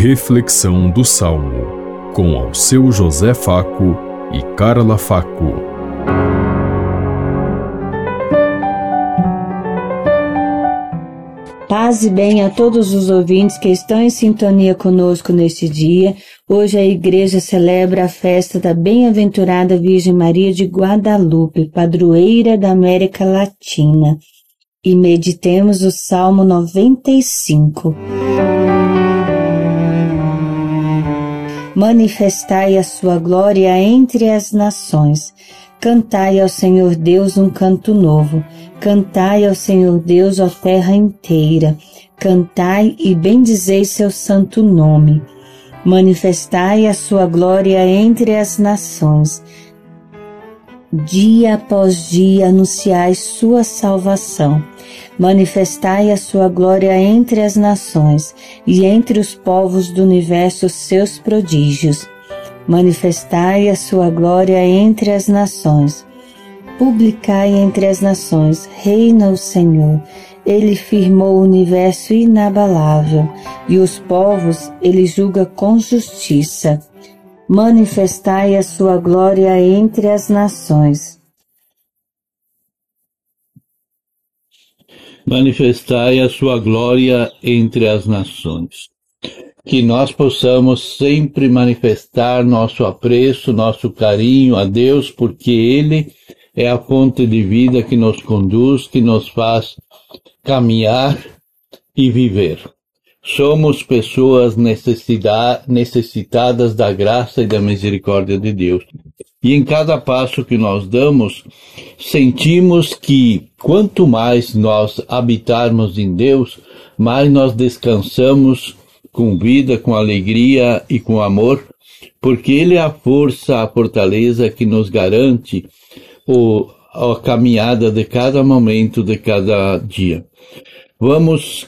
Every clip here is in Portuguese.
Reflexão do Salmo, com ao seu José Faco e Carla Faco. Paz e bem a todos os ouvintes que estão em sintonia conosco neste dia. Hoje a igreja celebra a festa da bem-aventurada Virgem Maria de Guadalupe, padroeira da América Latina. E meditemos o Salmo 95. Manifestai a sua glória entre as nações. Cantai ao Senhor Deus um canto novo. Cantai ao Senhor Deus, ó terra inteira. Cantai e bendizei seu santo nome. Manifestai a sua glória entre as nações. Dia após dia anunciai sua salvação. Manifestai a sua glória entre as nações e entre os povos do universo seus prodígios. Manifestai a sua glória entre as nações. Publicai entre as nações, reina o Senhor. Ele firmou o universo inabalável, e os povos ele julga com justiça manifestai a sua glória entre as nações. Manifestai a sua glória entre as nações. Que nós possamos sempre manifestar nosso apreço, nosso carinho a Deus, porque Ele é a fonte de vida que nos conduz, que nos faz caminhar e viver. Somos pessoas necessitadas da graça e da misericórdia de Deus. E em cada passo que nós damos, sentimos que quanto mais nós habitarmos em Deus, mais nós descansamos com vida, com alegria e com amor, porque Ele é a força, a fortaleza que nos garante o, a caminhada de cada momento, de cada dia. Vamos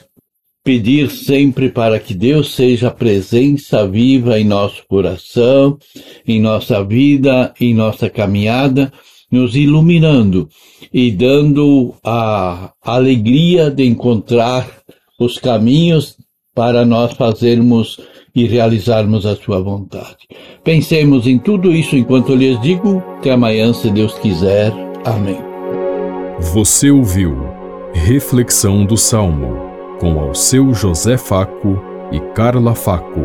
pedir sempre para que Deus seja a presença viva em nosso coração, em nossa vida, em nossa caminhada, nos iluminando e dando a alegria de encontrar os caminhos para nós fazermos e realizarmos a sua vontade. Pensemos em tudo isso enquanto lhes digo. Até amanhã, se Deus quiser. Amém. Você ouviu Reflexão do Salmo com ao seu José Faco e Carla Faco.